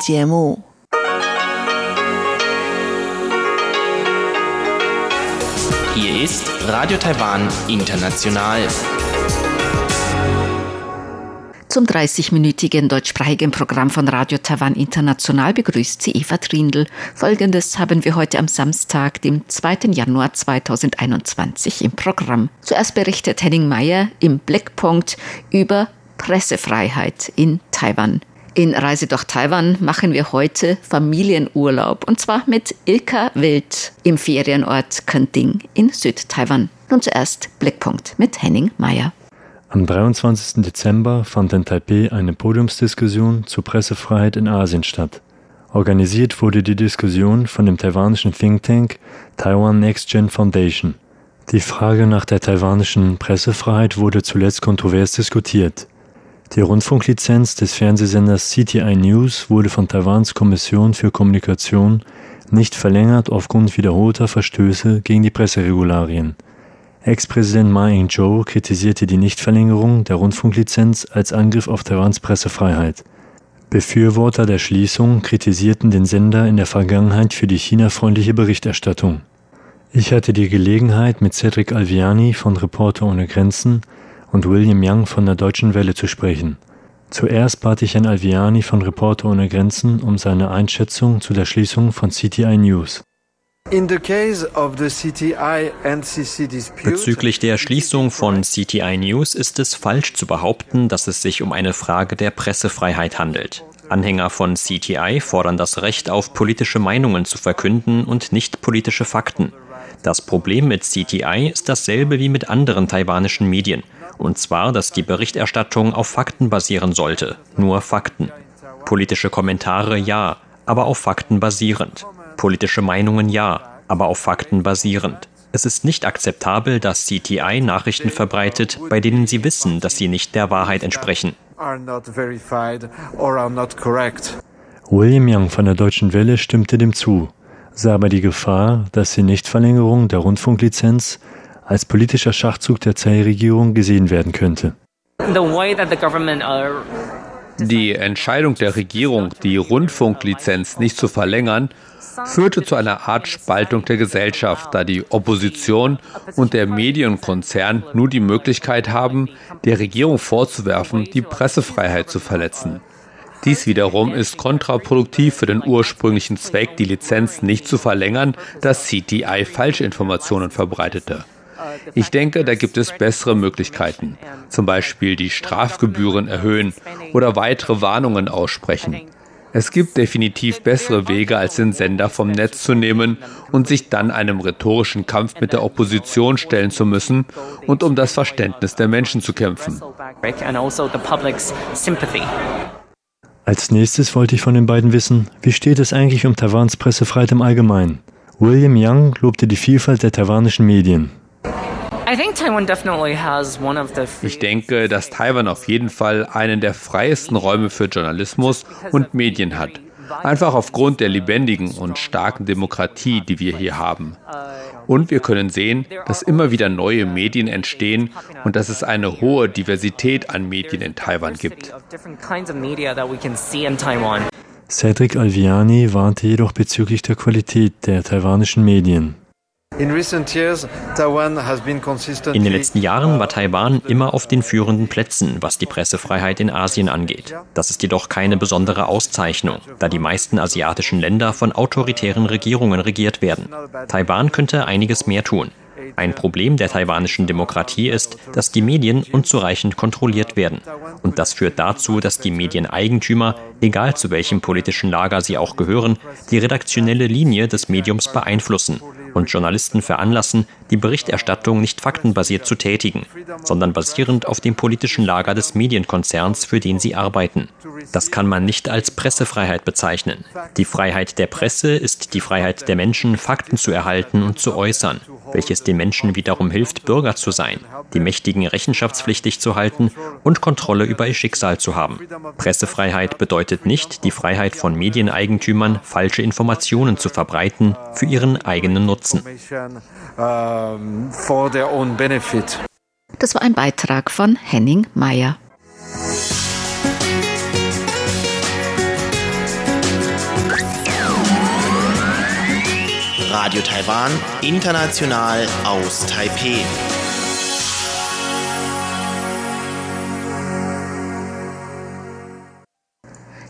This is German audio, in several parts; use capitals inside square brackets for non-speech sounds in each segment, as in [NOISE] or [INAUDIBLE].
节目。Hier ist Radio Taiwan International. Zum 30-minütigen deutschsprachigen Programm von Radio Taiwan International begrüßt sie Eva Trindl. Folgendes haben wir heute am Samstag, dem 2. Januar 2021 im Programm. Zuerst berichtet Henning Meyer im Blickpunkt über Pressefreiheit in Taiwan. In Reise durch Taiwan machen wir heute Familienurlaub und zwar mit Ilka Wild im Ferienort Kenting in Südtaiwan. Nun zuerst Blickpunkt mit Henning Meyer. Am 23. Dezember fand in Taipei eine Podiumsdiskussion zur Pressefreiheit in Asien statt. Organisiert wurde die Diskussion von dem taiwanischen Think Tank Taiwan Next Gen Foundation. Die Frage nach der taiwanischen Pressefreiheit wurde zuletzt kontrovers diskutiert. Die Rundfunklizenz des Fernsehsenders CTI News wurde von Taiwans Kommission für Kommunikation nicht verlängert aufgrund wiederholter Verstöße gegen die Presseregularien. Ex-Präsident Ma Ying-jeou kritisierte die Nichtverlängerung der Rundfunklizenz als Angriff auf Taiwans Pressefreiheit. Befürworter der Schließung kritisierten den Sender in der Vergangenheit für die China-freundliche Berichterstattung. Ich hatte die Gelegenheit, mit Cedric Alviani von Reporter ohne Grenzen und William Young von der Deutschen Welle zu sprechen. Zuerst bat ich Herrn Alviani von Reporter ohne Grenzen um seine Einschätzung zu der Schließung von CTI News. Bezüglich der Schließung von CTI News ist es falsch zu behaupten, dass es sich um eine Frage der Pressefreiheit handelt. Anhänger von CTI fordern das Recht auf politische Meinungen zu verkünden und nicht politische Fakten. Das Problem mit CTI ist dasselbe wie mit anderen taiwanischen Medien. Und zwar, dass die Berichterstattung auf Fakten basieren sollte. Nur Fakten. Politische Kommentare ja, aber auf Fakten basierend. Politische Meinungen ja, aber auf Fakten basierend. Es ist nicht akzeptabel, dass CTI Nachrichten verbreitet, bei denen sie wissen, dass sie nicht der Wahrheit entsprechen. William Young von der Deutschen Welle stimmte dem zu, sah aber die Gefahr, dass die Nichtverlängerung der Rundfunklizenz als politischer Schachzug der Tsai-Regierung gesehen werden könnte. Die Entscheidung der Regierung, die Rundfunklizenz nicht zu verlängern, führte zu einer Art Spaltung der Gesellschaft, da die Opposition und der Medienkonzern nur die Möglichkeit haben, der Regierung vorzuwerfen, die Pressefreiheit zu verletzen. Dies wiederum ist kontraproduktiv für den ursprünglichen Zweck, die Lizenz nicht zu verlängern, dass CTI Falschinformationen verbreitete. Ich denke, da gibt es bessere Möglichkeiten, zum Beispiel die Strafgebühren erhöhen oder weitere Warnungen aussprechen. Es gibt definitiv bessere Wege, als den Sender vom Netz zu nehmen und sich dann einem rhetorischen Kampf mit der Opposition stellen zu müssen und um das Verständnis der Menschen zu kämpfen. Als nächstes wollte ich von den beiden wissen, wie steht es eigentlich um Taiwans Pressefreiheit im Allgemeinen? William Young lobte die Vielfalt der taiwanischen Medien. Ich denke, dass Taiwan auf jeden Fall einen der freiesten Räume für Journalismus und Medien hat. Einfach aufgrund der lebendigen und starken Demokratie, die wir hier haben. Und wir können sehen, dass immer wieder neue Medien entstehen und dass es eine hohe Diversität an Medien in Taiwan gibt. Cedric Alviani warnte jedoch bezüglich der Qualität der taiwanischen Medien. In den letzten Jahren war Taiwan immer auf den führenden Plätzen, was die Pressefreiheit in Asien angeht. Das ist jedoch keine besondere Auszeichnung, da die meisten asiatischen Länder von autoritären Regierungen regiert werden. Taiwan könnte einiges mehr tun. Ein Problem der taiwanischen Demokratie ist, dass die Medien unzureichend kontrolliert werden. Und das führt dazu, dass die Medieneigentümer, egal zu welchem politischen Lager sie auch gehören, die redaktionelle Linie des Mediums beeinflussen und Journalisten veranlassen, die Berichterstattung nicht faktenbasiert zu tätigen, sondern basierend auf dem politischen Lager des Medienkonzerns, für den sie arbeiten. Das kann man nicht als Pressefreiheit bezeichnen. Die Freiheit der Presse ist die Freiheit der Menschen, Fakten zu erhalten und zu äußern, welches den Menschen wiederum hilft, Bürger zu sein, die Mächtigen rechenschaftspflichtig zu halten und Kontrolle über ihr Schicksal zu haben. Pressefreiheit bedeutet nicht die Freiheit von Medieneigentümern, falsche Informationen zu verbreiten für ihren eigenen Nutzen nutzen. Das war ein Beitrag von Henning Meyer. Radio Taiwan, international aus Taipei.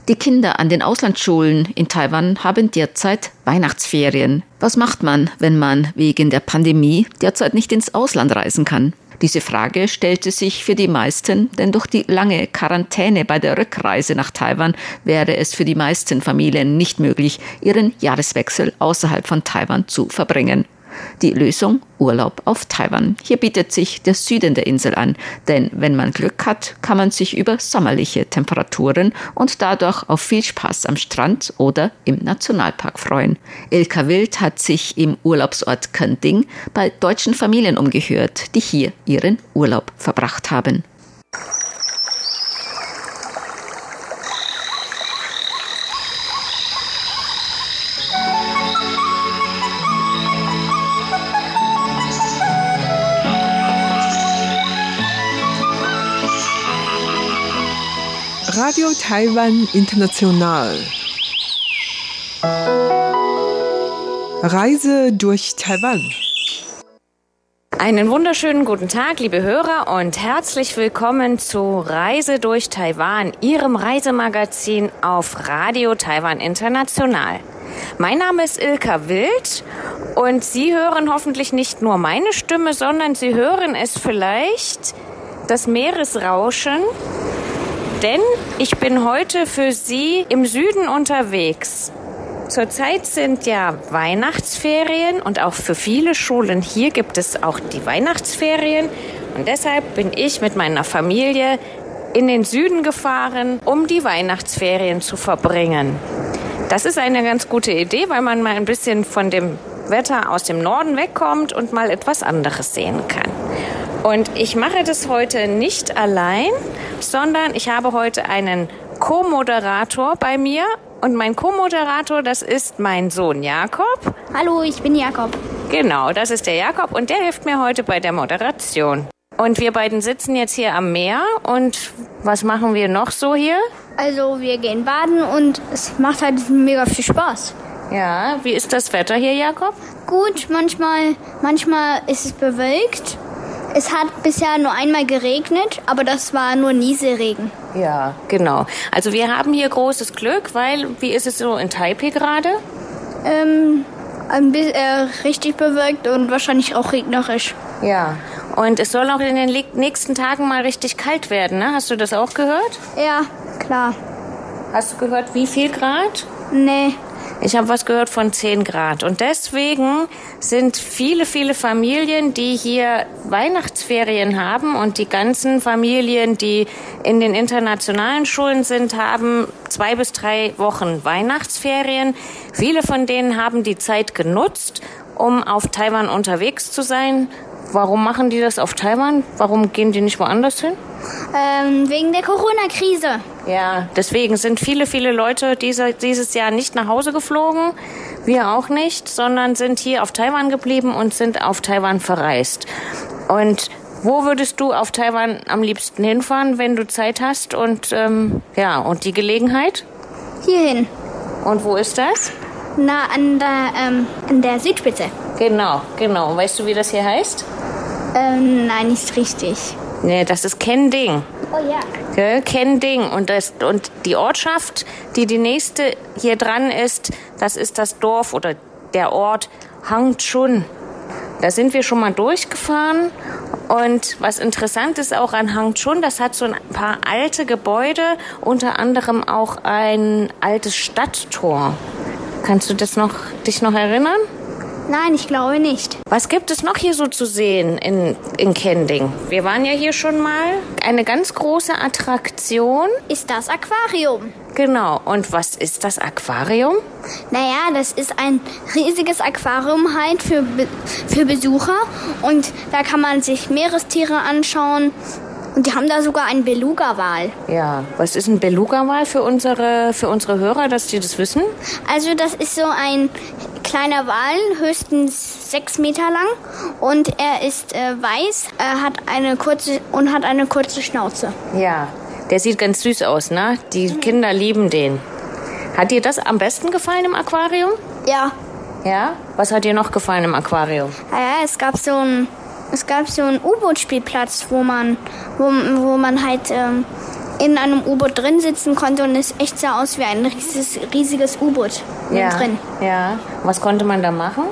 Die Kinder an den Auslandsschulen in Taiwan haben derzeit Weihnachtsferien. Was macht man, wenn man wegen der Pandemie derzeit nicht ins Ausland reisen kann? Diese Frage stellte sich für die meisten, denn durch die lange Quarantäne bei der Rückreise nach Taiwan wäre es für die meisten Familien nicht möglich, ihren Jahreswechsel außerhalb von Taiwan zu verbringen. Die Lösung Urlaub auf Taiwan. Hier bietet sich der Süden der Insel an, denn wenn man Glück hat, kann man sich über sommerliche Temperaturen und dadurch auf viel Spaß am Strand oder im Nationalpark freuen. Ilka Wild hat sich im Urlaubsort Kending bei deutschen Familien umgehört, die hier ihren Urlaub verbracht haben. Radio Taiwan International. Reise durch Taiwan. Einen wunderschönen guten Tag, liebe Hörer, und herzlich willkommen zu Reise durch Taiwan, Ihrem Reisemagazin auf Radio Taiwan International. Mein Name ist Ilka Wild und Sie hören hoffentlich nicht nur meine Stimme, sondern Sie hören es vielleicht das Meeresrauschen denn ich bin heute für Sie im Süden unterwegs. Zurzeit sind ja Weihnachtsferien und auch für viele Schulen hier gibt es auch die Weihnachtsferien. Und deshalb bin ich mit meiner Familie in den Süden gefahren, um die Weihnachtsferien zu verbringen. Das ist eine ganz gute Idee, weil man mal ein bisschen von dem Wetter aus dem Norden wegkommt und mal etwas anderes sehen kann. Und ich mache das heute nicht allein, sondern ich habe heute einen Co-Moderator bei mir. Und mein Co-Moderator, das ist mein Sohn Jakob. Hallo, ich bin Jakob. Genau, das ist der Jakob und der hilft mir heute bei der Moderation. Und wir beiden sitzen jetzt hier am Meer und was machen wir noch so hier? Also wir gehen baden und es macht halt mega viel Spaß. Ja, wie ist das Wetter hier, Jakob? Gut, manchmal, manchmal ist es bewölkt es hat bisher nur einmal geregnet, aber das war nur Nieselregen. Ja, genau. Also wir haben hier großes Glück, weil, wie ist es so in Taipei gerade? Ähm, ein bisschen, äh, richtig bewölkt und wahrscheinlich auch regnerisch. Ja, und es soll auch in den nächsten Tagen mal richtig kalt werden, ne? Hast du das auch gehört? Ja, klar. Hast du gehört, wie viel Grad? Nee. Ich habe was gehört von 10 Grad. Und deswegen sind viele, viele Familien, die hier Weihnachtsferien haben und die ganzen Familien, die in den internationalen Schulen sind, haben zwei bis drei Wochen Weihnachtsferien. Viele von denen haben die Zeit genutzt, um auf Taiwan unterwegs zu sein. Warum machen die das auf Taiwan? Warum gehen die nicht woanders hin? Ähm, wegen der Corona-Krise. Ja, deswegen sind viele, viele Leute diese, dieses Jahr nicht nach Hause geflogen. Wir auch nicht, sondern sind hier auf Taiwan geblieben und sind auf Taiwan verreist. Und wo würdest du auf Taiwan am liebsten hinfahren, wenn du Zeit hast und ähm, ja und die Gelegenheit? Hierhin. Und wo ist das? Na, an der, ähm, an der Südspitze. Genau, genau. Weißt du, wie das hier heißt? Ähm, nein, nicht richtig. Nee, das ist Kending. Oh ja. Okay, Kending. Und, das, und die Ortschaft, die die nächste hier dran ist, das ist das Dorf oder der Ort Hangchun. Da sind wir schon mal durchgefahren. Und was interessant ist auch an Hangchun, das hat so ein paar alte Gebäude, unter anderem auch ein altes Stadttor. Kannst du das noch, dich noch erinnern? Nein, ich glaube nicht. Was gibt es noch hier so zu sehen in, in Kending? Wir waren ja hier schon mal. Eine ganz große Attraktion ist das Aquarium. Genau. Und was ist das Aquarium? Naja, das ist ein riesiges Aquarium halt für, für Besucher. Und da kann man sich Meerestiere anschauen, und die haben da sogar einen Beluga-Wal. Ja, was ist ein Beluga-Wal für unsere, für unsere Hörer, dass die das wissen? Also das ist so ein kleiner Wal, höchstens sechs Meter lang. Und er ist äh, weiß, er hat eine kurze und hat eine kurze Schnauze. Ja, der sieht ganz süß aus, ne? Die Kinder lieben den. Hat dir das am besten gefallen im Aquarium? Ja. Ja? Was hat dir noch gefallen im Aquarium? Ja, es gab so ein, es gab so einen U-Boot-Spielplatz, wo man, wo, wo man halt ähm, in einem U-Boot drin sitzen konnte und es echt sah aus wie ein riesiges, riesiges U-Boot ja. drin. Ja. Was konnte man da machen?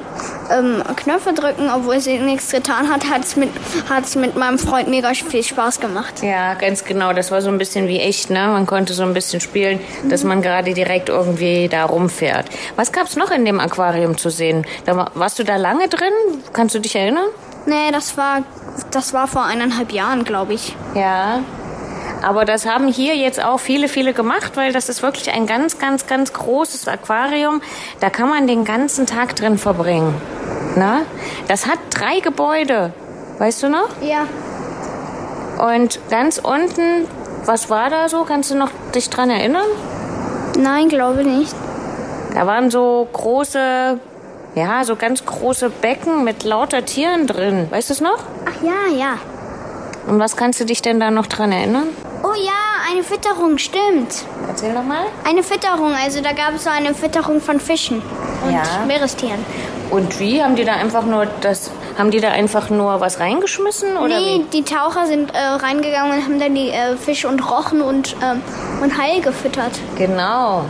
Ähm, Knöpfe drücken, obwohl es nichts getan hat, hat es mit, hat's mit meinem Freund mega viel Spaß gemacht. Ja, ganz genau. Das war so ein bisschen wie echt, ne? Man konnte so ein bisschen spielen, mhm. dass man gerade direkt irgendwie da rumfährt. Was gab es noch in dem Aquarium zu sehen? Da, warst du da lange drin? Kannst du dich erinnern? Nee, das war, das war vor eineinhalb Jahren, glaube ich. Ja. Aber das haben hier jetzt auch viele, viele gemacht, weil das ist wirklich ein ganz, ganz, ganz großes Aquarium. Da kann man den ganzen Tag drin verbringen. Na? Das hat drei Gebäude. Weißt du noch? Ja. Und ganz unten, was war da so? Kannst du noch dich dran erinnern? Nein, glaube nicht. Da waren so große, ja, so ganz große Becken mit lauter Tieren drin. Weißt du es noch? Ach ja, ja. Und was kannst du dich denn da noch dran erinnern? Oh ja, eine Fütterung, stimmt. Erzähl doch mal. Eine Fütterung, also da gab es so eine Fütterung von Fischen und Ja. Meerestieren. Und wie? Haben die da einfach nur das, haben die da einfach nur was reingeschmissen? Oder nee, wie? die Taucher sind äh, reingegangen und haben dann die äh, Fische und Rochen und, ähm, und Haie gefüttert. Genau,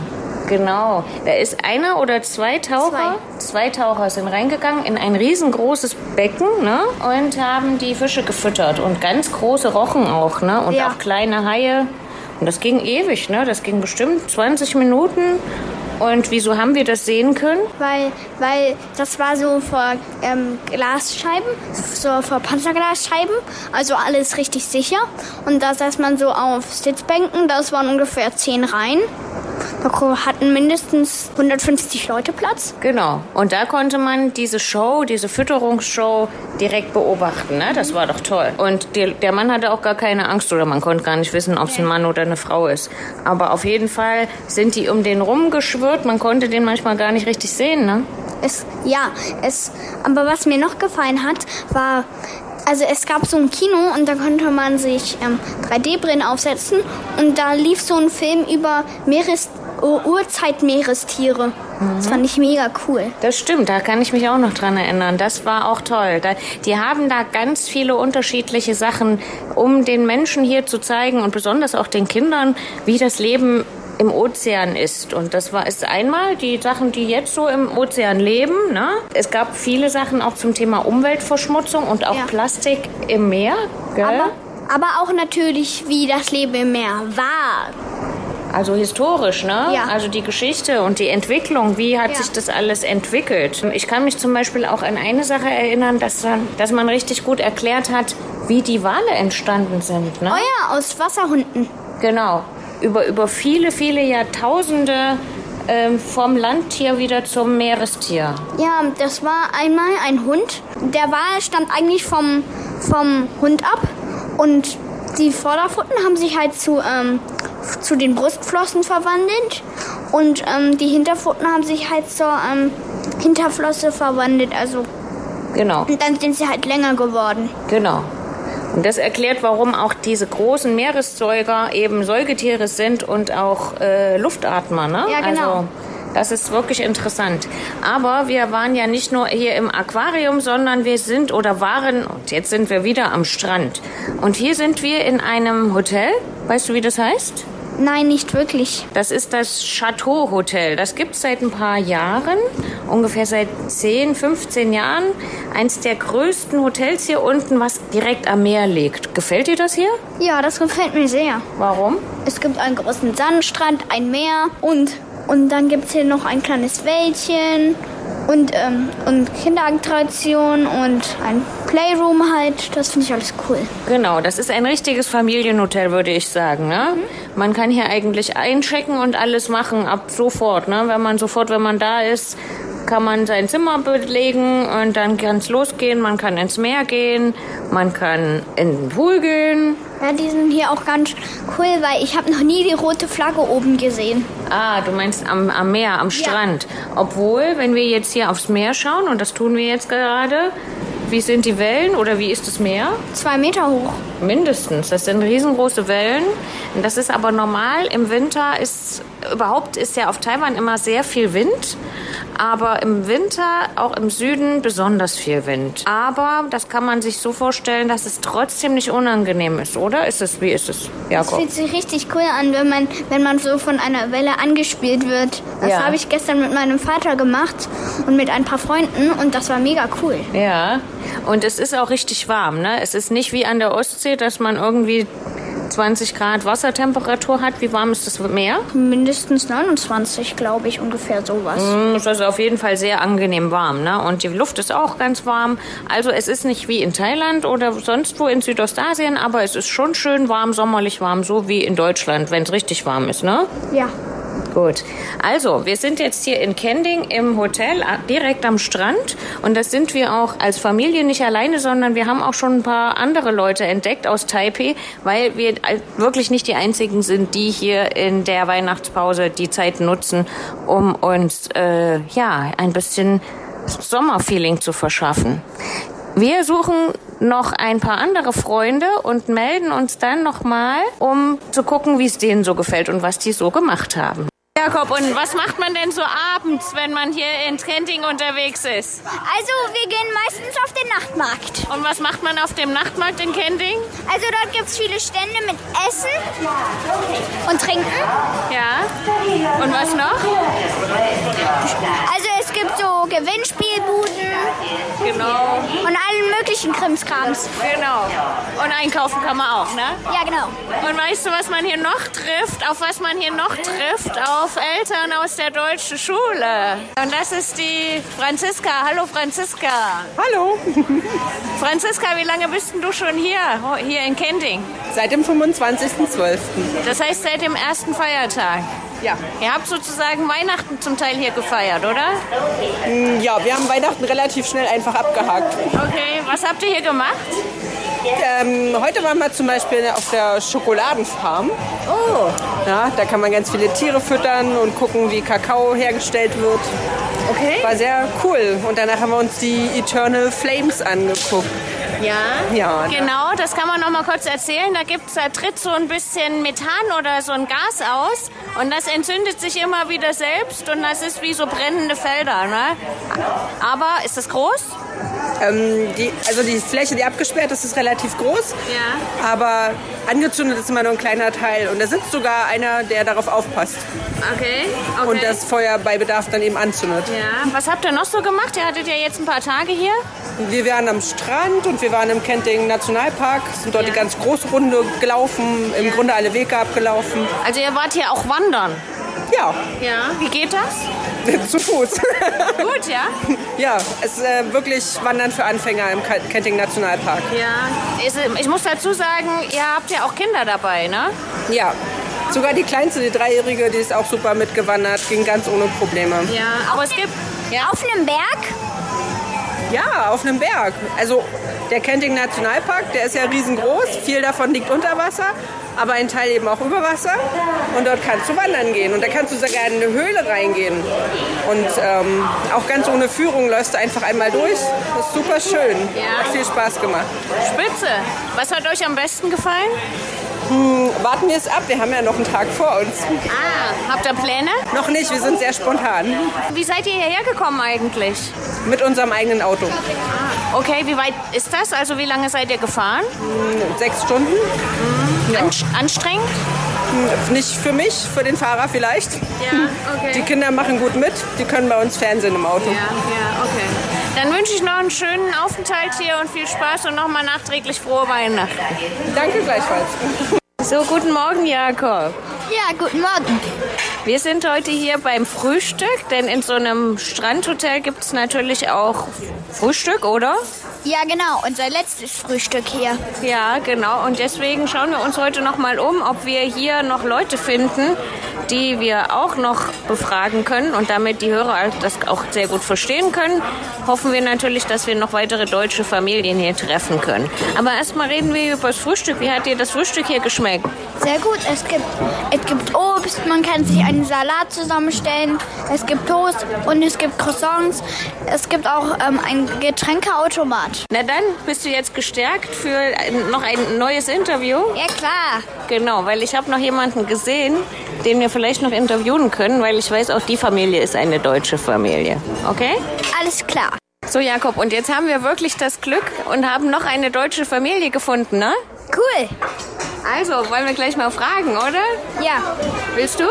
genau. Da ist einer oder zwei Taucher, zwei, Taucher sind reingegangen in ein riesengroßes Becken ne? und haben die Fische gefüttert und ganz große Rochen auch ne? und Ja. auch kleine Haie. Und das ging ewig, ne? Das ging bestimmt 20 Minuten. Und wieso haben wir das sehen können? Weil, weil das war so vor ähm, Glasscheiben, so vor Panzerglasscheiben, also alles richtig sicher. Und da saß man so auf Sitzbänken, das waren ungefähr zehn Reihen. Da hatten mindestens 150 Leute Platz. Genau. Und da konnte man diese Show, diese Fütterungsshow direkt beobachten. Ne? Das war doch toll. Und der, der Mann hatte auch gar keine Angst oder man konnte gar nicht wissen, ob es ein Mann oder eine Frau ist. Aber auf jeden Fall sind die um den rumgeschwirrt. Man konnte den manchmal gar nicht richtig sehen. Ne? Es, ja, es, aber was mir noch gefallen hat, war, also es gab so ein Kino und da konnte man sich ähm, 3D-Brillen aufsetzen und da lief so ein Film über Meeres, Ur- Urzeitmeerestiere. Das fand ich mega cool. Das stimmt, da kann ich mich auch noch dran erinnern. Das war auch toll. Da, die haben da ganz viele unterschiedliche Sachen, um den Menschen hier zu zeigen und besonders auch den Kindern, wie das Leben im Ozean ist. Und das war ist einmal die Sachen, die jetzt so im Ozean leben. Ne? Es gab viele Sachen auch zum Thema Umweltverschmutzung und auch Ja. Plastik im Meer. Gell? Aber, aber auch natürlich, wie das Leben im Meer war. Also historisch, ne? Ja. Also die Geschichte und die Entwicklung, wie hat Ja. sich das alles entwickelt? Ich kann mich zum Beispiel auch an eine Sache erinnern, dass, man- dass man richtig gut erklärt hat, wie die Wale entstanden sind. Ne? Oh ja, aus Wasserhunden. Genau. Über, über viele, viele Jahrtausende ähm, vom Landtier wieder zum Meerestier. Ja, das war einmal ein Hund. Der Wal stammt eigentlich vom, vom Hund ab und die Vorderpfoten haben sich halt zu, ähm, zu den Brustflossen verwandelt und ähm, die Hinterpfoten haben sich halt zur ähm, Hinterflosse verwandelt. Also Genau. und dann sind sie halt länger geworden. Genau. Und das erklärt, warum auch diese großen Meeressäuger eben Säugetiere sind und auch äh, Luftatmer. Ne? Ja, genau. Also, das ist wirklich interessant. Aber wir waren ja nicht nur hier im Aquarium, sondern wir sind oder waren, und jetzt sind wir wieder am Strand. Und hier sind wir in einem Hotel. Weißt du, wie das heißt? Nein, nicht wirklich. Das ist das Chateau Hotel. Das gibt es seit ein paar Jahren, ungefähr seit 10, 15 Jahren. Eins der größten Hotels hier unten, was direkt am Meer liegt. Gefällt dir das hier? Ja, das gefällt mir sehr. Warum? Es gibt einen großen Sandstrand, ein Meer und, und dann gibt es hier noch ein kleines Wäldchen und, ähm, und Kinderattraktionen und ein Playroom halt. Das finde ich alles cool. Genau, das ist ein richtiges Familienhotel, würde ich sagen. Ne? Man kann hier eigentlich einchecken und alles machen ab sofort. Ne? Wenn man sofort, wenn man da ist, kann man sein Zimmer belegen und dann kann es losgehen. Man kann ins Meer gehen, man kann in den Pool gehen. Ja, die sind hier auch ganz cool, weil ich habe noch nie die rote Flagge oben gesehen. Ah, du meinst am, am Meer, am Strand. Obwohl, wenn wir jetzt hier aufs Meer schauen, und das tun wir jetzt gerade, wie sind die Wellen oder wie ist das Meer? Zwei Meter hoch. Mindestens. Das sind riesengroße Wellen. Das ist aber normal. Im Winter ist überhaupt ist ja auf Taiwan immer sehr viel Wind. Aber im Winter auch im Süden besonders viel Wind. Aber das kann man sich so vorstellen, dass es trotzdem nicht unangenehm ist, oder? Ist es, wie ist es, Jakob? Es fühlt sich richtig cool an, wenn man, wenn man so von einer Welle angespielt wird. Das ja. habe ich gestern mit meinem Vater gemacht und mit ein paar Freunden und das war mega cool. Ja, und es ist auch richtig warm, ne? Es ist nicht wie an der Ostsee, dass man irgendwie 20 Grad Wassertemperatur hat. Wie warm ist das Meer? Mindestens 29, glaube ich, ungefähr sowas. Mm, das ist auf jeden Fall sehr angenehm warm. Ne? Und die Luft ist auch ganz warm. Also es ist nicht wie in Thailand oder sonst wo in Südostasien, aber es ist schon schön warm, sommerlich warm, so wie in Deutschland, wenn es richtig warm ist, ne? Ja. Gut. Also, wir sind jetzt hier in Kending im Hotel direkt am Strand und das sind wir auch als Familie nicht alleine, sondern wir haben auch schon ein paar andere Leute entdeckt aus Taipei, weil wir wirklich nicht die einzigen sind, die hier in der Weihnachtspause die Zeit nutzen, um uns äh, ja ein bisschen Sommerfeeling zu verschaffen. Wir suchen noch ein paar andere Freunde und melden uns dann nochmal, um zu gucken, wie es denen so gefällt und was die so gemacht haben. Jakob, und was macht man denn so abends, wenn man hier in Kenting unterwegs ist? Also, wir gehen meistens auf den Nachtmarkt. Und was macht man auf dem Nachtmarkt in Kenting? Also, dort gibt es viele Stände mit Essen und Trinken. Ja. Und was noch? Also, es gibt so Gewinnspielbuden. Genau. Und allen möglichen Krimskrams. Genau. Und einkaufen kann man auch, ne? Ja, genau. Und weißt du, was man hier noch trifft? Auf was man hier noch trifft? Auf auf Eltern aus der deutschen Schule. Und das ist die Franziska. Hallo Franziska. Hallo. [LAUGHS] Franziska, wie lange bist du schon hier, hier in Kenting? Seit dem 25.12. Das heißt seit dem ersten Feiertag. Ja. Ihr habt sozusagen Weihnachten zum Teil hier gefeiert, oder? Mm, ja, wir haben Weihnachten relativ schnell einfach abgehakt. Okay, was habt ihr hier gemacht? Ähm, heute waren wir zum Beispiel auf der Schokoladenfarm. Oh. Ja, da kann man ganz viele Tiere füttern und gucken, wie Kakao hergestellt wird. Okay. War sehr cool. Und danach haben wir uns die Eternal Flames angeguckt. Ja, ja genau, das kann man noch mal kurz erzählen. Da gibt's, da tritt so ein bisschen Methan oder so ein Gas aus und das entzündet sich immer wieder selbst und das ist wie so brennende Felder. Ne? Aber ist das groß? Ähm, die, also die Fläche, die abgesperrt ist, ist relativ groß. Ja. Aber angezündet ist immer nur ein kleiner Teil. Und da sitzt sogar einer, der darauf aufpasst. Okay. okay. Und das Feuer bei Bedarf dann eben anzündet. Ja. Was habt ihr noch so gemacht? Ihr hattet ja jetzt ein paar Tage hier. Wir waren am Strand und wir waren im Kenting Nationalpark, sind dort ja. die ganz große Runde gelaufen, im Grunde alle Wege abgelaufen. Also ihr wart hier auch wandern? Ja. Ja. Wie geht das? [LAUGHS] Zu Fuß. Gut, ja? Ja, es ist äh, wirklich Wandern für Anfänger im Kenting Nationalpark. Ja. Ich muss dazu sagen, ihr habt ja auch Kinder dabei, ne? Ja. Sogar die kleinste, die Dreijährige, die ist auch super mitgewandert, ging ganz ohne Probleme. Ja, aber es gibt... Ja. Auf einem Berg? Ja, auf einem Berg. Also der Kenting Nationalpark, der ist ja riesengroß, viel davon liegt unter Wasser, aber ein Teil eben auch über Wasser. Und dort kannst du wandern gehen und da kannst du sogar in eine Höhle reingehen. Und ähm, auch ganz ohne Führung läufst du einfach einmal durch. Das ist super schön. Ja. Hat viel Spaß gemacht. Spitze. Was hat euch am besten gefallen? Hm, warten wir es ab, wir haben ja noch einen Tag vor uns. Ah, habt ihr Pläne? Noch nicht, wir sind sehr spontan. Wie seid ihr hierher gekommen eigentlich? Mit unserem eigenen Auto. Ah, okay, wie weit ist das? Also wie lange seid ihr gefahren? Hm, sechs Stunden. Mhm. Ja. anstrengend? Hm, nicht für mich, für den Fahrer vielleicht. Ja, okay. Die Kinder machen gut mit, die können bei uns Fernsehen im Auto. Ja, ja, okay. Dann wünsche ich noch einen schönen Aufenthalt hier und viel Spaß und nochmal nachträglich frohe Weihnachten. Danke gleichfalls. So, guten Morgen, Jakob. Ja, guten Morgen. Wir sind heute hier beim Frühstück, denn in so einem Strandhotel gibt es natürlich auch Frühstück, oder? Ja, genau, unser letztes Frühstück hier. Ja, genau. Und deswegen schauen wir uns heute noch mal um, ob wir hier noch Leute finden, die wir auch noch befragen können und damit die Hörer das auch sehr gut verstehen können, hoffen wir natürlich, dass wir noch weitere deutsche Familien hier treffen können. Aber erstmal reden wir über das Frühstück. Wie hat dir das Frühstück hier geschmeckt? Sehr gut. Es gibt, es gibt Obst, man kann sich einen Salat zusammenstellen, es gibt Toast und es gibt Croissants. Es gibt auch ähm, ein Getränkeautomat. Na dann, bist du jetzt gestärkt für noch ein neues Interview? Ja, klar. Genau, weil ich habe noch jemanden gesehen, den wir vielleicht noch interviewen können, weil ich weiß, auch die Familie ist eine deutsche Familie. Okay? Alles klar. So, Jakob, und jetzt haben wir wirklich das Glück und haben noch eine deutsche Familie gefunden, ne? Cool. Also, wollen wir gleich mal fragen, oder? Ja. Willst du?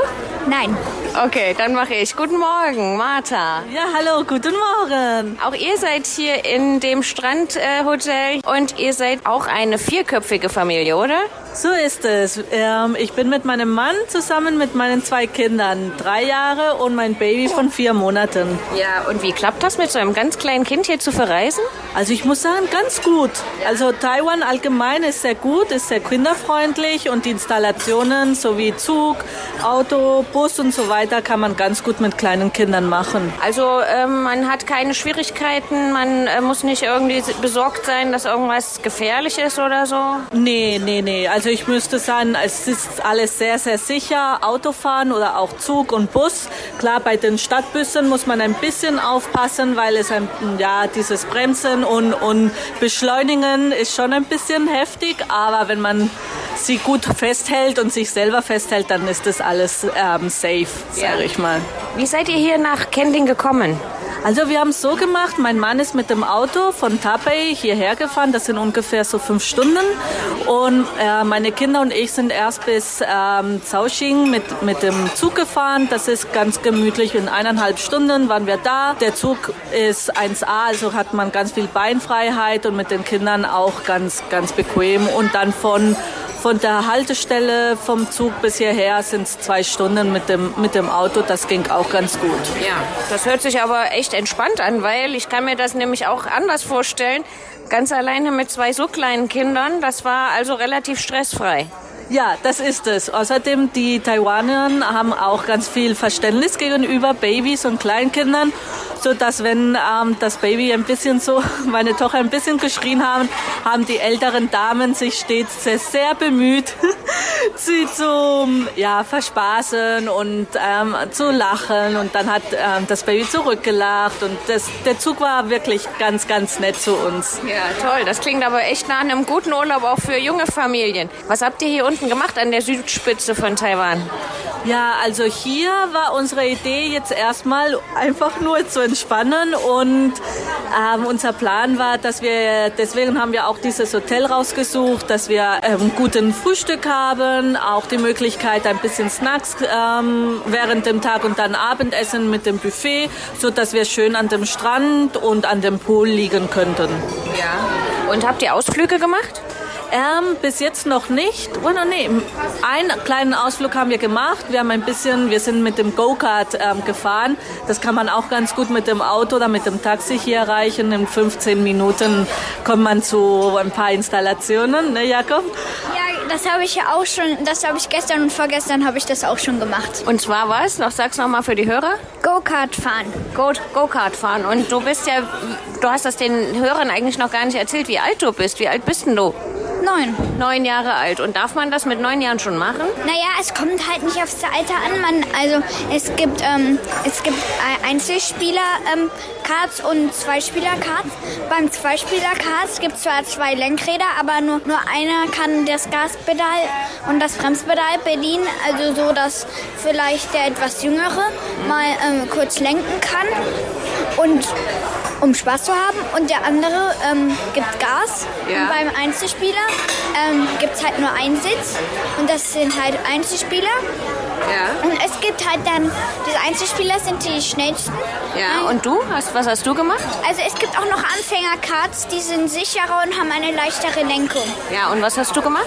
Nein. Okay, dann mache ich. Guten Morgen, Martha. Ja, hallo, guten Morgen. Auch ihr seid hier in dem Strandhotel und ihr seid auch eine vierköpfige Familie, oder? So ist es. Ähm, ich bin mit meinem Mann zusammen mit meinen zwei Kindern, drei Jahre und mein Baby von vier Monaten. Ja, und wie klappt das mit so einem ganz kleinen Kind hier zu verreisen? Also ich muss sagen, ganz gut. Also Taiwan allgemein ist sehr gut, ist sehr kinderfreundlich und die Installationen sowie Zug, Auto, Bus und so weiter kann man ganz gut mit kleinen Kindern machen. Also ähm, man hat keine Schwierigkeiten, man äh, muss nicht irgendwie besorgt sein, dass irgendwas gefährlich ist oder so? Nee, nee, nee. Also ich müsste sagen, es ist alles sehr, sehr sicher. Autofahren oder auch Zug und Bus. Klar, bei den Stadtbussen muss man ein bisschen aufpassen, weil es ein, ja, dieses Bremsen und, und Beschleunigen ist schon ein bisschen heftig. Aber wenn man sie gut festhält und sich selber festhält, dann ist das alles ähm, safe, sage ich mal. Wie seid ihr hier nach Kending gekommen? Also wir haben es so gemacht, mein Mann ist mit dem Auto von Taipei hierher gefahren, das sind ungefähr so fünf Stunden. Und äh, meine Kinder und ich sind erst bis ähm, Zhaoxing mit, mit dem Zug gefahren, das ist ganz gemütlich, in eineinhalb Stunden waren wir da. Der Zug ist 1A, also hat man ganz viel Beinfreiheit und mit den Kindern auch ganz, ganz bequem. Und dann von von der Haltestelle vom Zug bis hierher sind es zwei Stunden mit dem, mit dem Auto. Das ging auch ganz gut. Ja, das hört sich aber echt entspannt an, weil ich kann mir das nämlich auch anders vorstellen. Ganz alleine mit zwei so kleinen Kindern, das war also relativ stressfrei. Ja, das ist es. Außerdem, die Taiwaner haben auch ganz viel Verständnis gegenüber Babys und Kleinkindern, so dass wenn ähm, das Baby ein bisschen so, [LAUGHS] meine Tochter ein bisschen geschrien haben, haben die älteren Damen sich stets sehr, sehr bemüht, [LAUGHS] sie zu ja, verspaßen und ähm, zu lachen. Und dann hat ähm, das Baby zurückgelacht und das, der Zug war wirklich ganz, ganz nett zu uns. Ja, toll. Das klingt aber echt nach einem guten Urlaub auch für junge Familien. Was habt ihr hier unten gemacht an der Südspitze von Taiwan? Ja, also hier war unsere Idee jetzt erstmal einfach nur zu entspannen und ähm, unser Plan war, dass wir, deswegen haben wir auch dieses Hotel rausgesucht, dass wir ähm, guten Frühstück haben, auch die Möglichkeit ein bisschen Snacks ähm, während dem Tag und dann Abendessen mit dem Buffet, so dass wir schön an dem Strand und an dem Pool liegen könnten. Ja. Und habt ihr Ausflüge gemacht? Ähm, bis jetzt noch nicht. Oder nee, einen kleinen Ausflug haben wir gemacht. Wir haben ein bisschen, wir sind mit dem Go-Kart ähm, gefahren. Das kann man auch ganz gut mit dem Auto oder mit dem Taxi hier erreichen. In 15 Minuten kommt man zu ein paar Installationen, ne, Jakob? Ja, das habe ich ja auch schon, das habe ich gestern und vorgestern habe ich das auch schon gemacht. Und zwar was? Noch sag's noch mal für die Hörer. Go-Kart fahren. Go- Go-Kart fahren. Und du bist ja, du hast das den Hörern eigentlich noch gar nicht erzählt, wie alt du bist. Wie alt bist denn du? Neun. Neun Jahre alt. Und darf man das mit neun Jahren schon machen? Naja, es kommt halt nicht aufs Alter an. Man, also es gibt, ähm, es gibt Einzelspieler-Karts und Zweispieler-Karts. Beim Zweispieler-Karts gibt es zwar zwei Lenkräder, aber nur, nur einer kann das Gaspedal und das Bremspedal bedienen. Also so, dass vielleicht der etwas Jüngere mal ähm, kurz lenken kann. Und um Spaß zu haben. Und der andere ähm, gibt Gas. Ja. Und beim Einzelspieler ähm, gibt es halt nur einen Sitz. Und das sind halt Einzelspieler. Ja. Und es gibt halt dann, diese Einzelspieler sind die schnellsten. Ja. Und du? Hast, was hast du gemacht? Also es gibt auch noch Anfängerkarts, die sind sicherer und haben eine leichtere Lenkung. Ja. Und was hast du gemacht?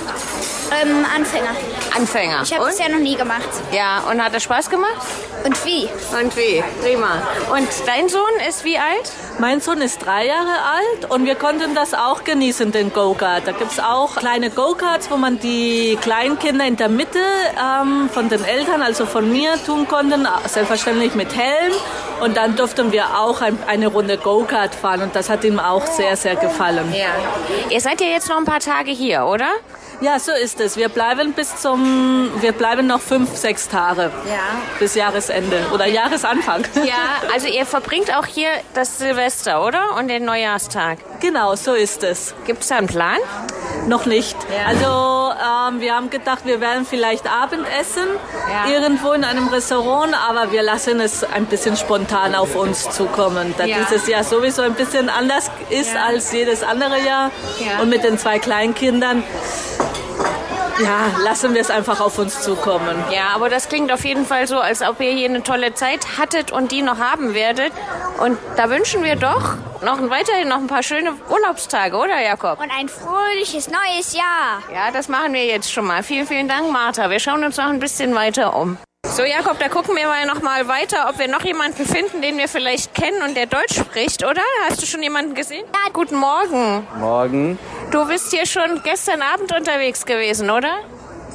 Ähm, Anfänger. Anfänger. Ich habe das ja noch nie gemacht. Ja. Und hat es Spaß gemacht? Und wie? Und wie? Prima. Und dein Sohn ist wie alt? Mein Sohn ist drei Jahre alt und wir konnten das auch genießen, den Go-Kart. Da gibt es auch kleine Go-Karts, wo man die Kleinkinder in der Mitte ähm, von den Eltern, also von mir, tun konnten, selbstverständlich mit Helm. Und dann durften wir auch ein, eine Runde Go-Kart fahren und das hat ihm auch sehr, sehr gefallen. Ja. Ihr seid ja jetzt noch ein paar Tage hier, oder? Ja, so ist es. Wir bleiben bis zum, wir bleiben noch fünf, sechs Tage. Ja. Bis Jahresende oder Jahresanfang. Ja, also ihr verbringt auch hier das Silvester, oder? Und den Neujahrstag. Genau, so ist es. Gibt es da einen Plan? Noch nicht. Ja. Also ähm, wir haben gedacht, wir werden vielleicht Abendessen ja. irgendwo in einem Restaurant, aber wir lassen es ein bisschen spontan auf uns zukommen, da ja. dieses Jahr sowieso ein bisschen anders ist als jedes andere Jahr. Und mit den zwei Kleinkindern ja, lassen wir es einfach auf uns zukommen. Ja, aber das klingt auf jeden Fall so, als ob ihr hier eine tolle Zeit hattet und die noch haben werdet. Und da wünschen wir doch noch weiterhin noch ein paar schöne Urlaubstage, oder Jakob? Und ein fröhliches neues Jahr. Ja, das machen wir jetzt schon mal. Vielen, vielen Dank, Martha. Wir schauen uns noch ein bisschen weiter um. So, Jakob, da gucken wir mal noch mal weiter, ob wir noch jemanden finden, den wir vielleicht kennen und der Deutsch spricht, oder? Hast du schon jemanden gesehen? Ja. Guten Morgen. Morgen. Du bist hier schon gestern Abend unterwegs gewesen, oder?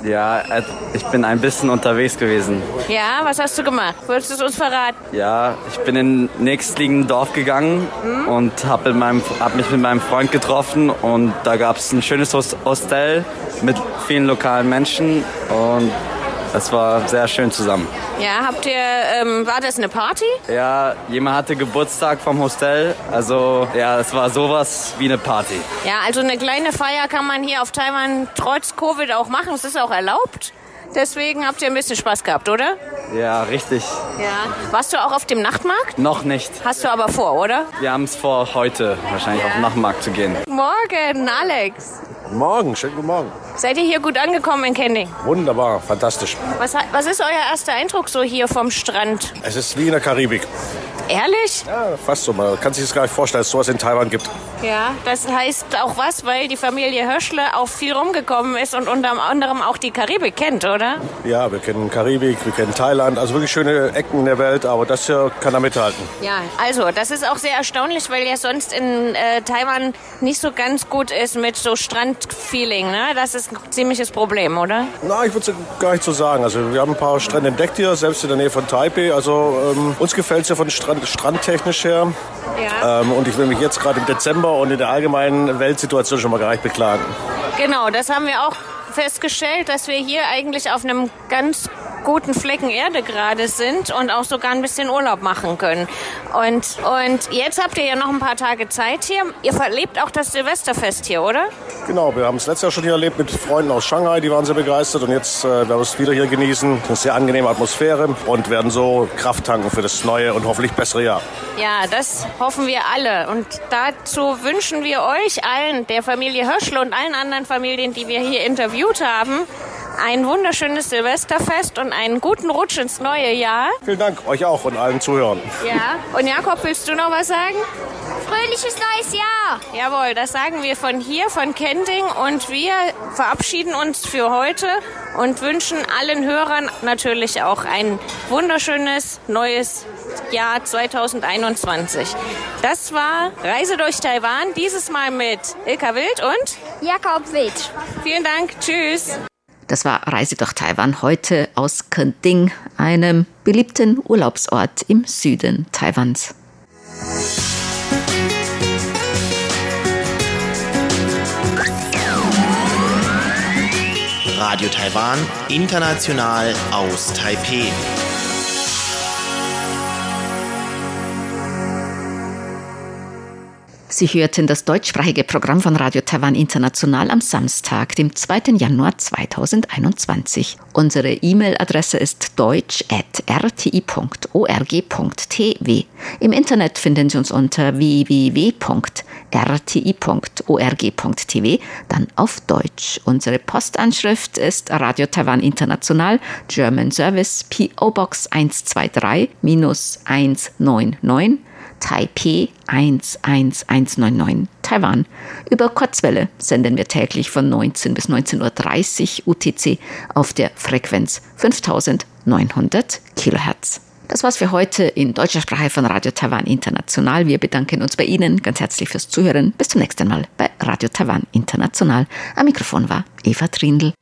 Ja, äh, ich bin ein bisschen unterwegs gewesen. Ja, was hast du gemacht? Würdest du es uns verraten? Ja, ich bin in nächstliegenden Dorf gegangen hm? und habe hab mich mit meinem Freund getroffen und da gab es ein schönes Hostel mit vielen lokalen Menschen und es war sehr schön zusammen. Ja, habt ihr, ähm, war das eine Party? Ja, jemand hatte Geburtstag vom Hostel. Also ja, es war sowas wie eine Party. Ja, also eine kleine Feier kann man hier auf Taiwan trotz Covid auch machen. Es ist auch erlaubt. Deswegen habt ihr ein bisschen Spaß gehabt, oder? Ja, richtig. Ja. Warst du auch auf dem Nachtmarkt? Noch nicht. Hast du aber vor, oder? Wir haben es vor, heute wahrscheinlich ja. auf den Nachtmarkt zu gehen. Morgen, Alex. Guten Morgen, schönen guten Morgen. Seid ihr hier gut angekommen in Kending? Wunderbar, fantastisch. Was, was ist euer erster Eindruck so hier vom Strand? Es ist wie in der Karibik. Ehrlich? Ja, fast so. Man kann sich das gar nicht vorstellen, dass es sowas in Taiwan gibt. Ja, das heißt auch was, weil die Familie Höschle auch viel rumgekommen ist und unter anderem auch die Karibik kennt, oder? Ja, wir kennen Karibik, wir kennen Thailand, also wirklich schöne Ecken in der Welt, aber das hier kann da mithalten. Ja, also das ist auch sehr erstaunlich, weil ja sonst in äh, Taiwan nicht so ganz gut ist mit so Strandfeeling, ne? Das ist ein ziemliches Problem, oder? Na, ich würde es gar nicht so sagen. Also wir haben ein paar Strände entdeckt hier, selbst in der Nähe von Taipei. Also ähm, uns gefällt es ja von Strand, strandtechnisch her. Ja. Ähm, und ich will mich jetzt gerade im Dezember und in der allgemeinen Weltsituation schon mal gar nicht beklagen. Genau, das haben wir auch festgestellt, dass wir hier eigentlich auf einem ganz guten Flecken Erde gerade sind und auch sogar ein bisschen Urlaub machen können. Und, und jetzt habt ihr ja noch ein paar Tage Zeit hier. Ihr verlebt auch das Silvesterfest hier, oder? Genau, wir haben es letztes Jahr schon hier erlebt mit Freunden aus Shanghai, die waren sehr begeistert und jetzt äh, werden wir es wieder hier genießen. Eine sehr angenehme Atmosphäre und werden so Kraft tanken für das neue und hoffentlich bessere Jahr. Ja, das hoffen wir alle. Und dazu wünschen wir euch allen, der Familie Höschel und allen anderen Familien, die wir hier interviewt haben, ein wunderschönes Silvesterfest und einen guten Rutsch ins neue Jahr. Vielen Dank, euch auch und allen Zuhörern. Ja, und Jakob, willst du noch was sagen? Fröhliches neues Jahr! Jawohl, das sagen wir von hier, von Kending und wir verabschieden uns für heute und wünschen allen Hörern natürlich auch ein wunderschönes neues Jahr 2021. Das war Reise durch Taiwan, dieses Mal mit Ilka Wild und Jakob Wild. Vielen Dank, tschüss. Das war Reise durch Taiwan heute aus Kending, einem beliebten Urlaubsort im Süden Taiwans. Radio Taiwan, international aus Taipeh. Sie hörten das deutschsprachige Programm von Radio Taiwan International am Samstag, dem 2. Januar 2021. Unsere E-Mail-Adresse ist deutsch.rti.org.tw. Im Internet finden Sie uns unter www.rti.org.tw, dann auf Deutsch. Unsere Postanschrift ist Radio Taiwan International, German Service, PO Box 123 199 Taipei 11199 Taiwan. Über Kurzwelle senden wir täglich von 19 bis 19.30 Uhr UTC auf der Frequenz 5900 Kilohertz. Das war's für heute in deutscher Sprache von Radio Taiwan International. Wir bedanken uns bei Ihnen ganz herzlich fürs Zuhören. Bis zum nächsten Mal bei Radio Taiwan International. Am Mikrofon war Eva Trindl.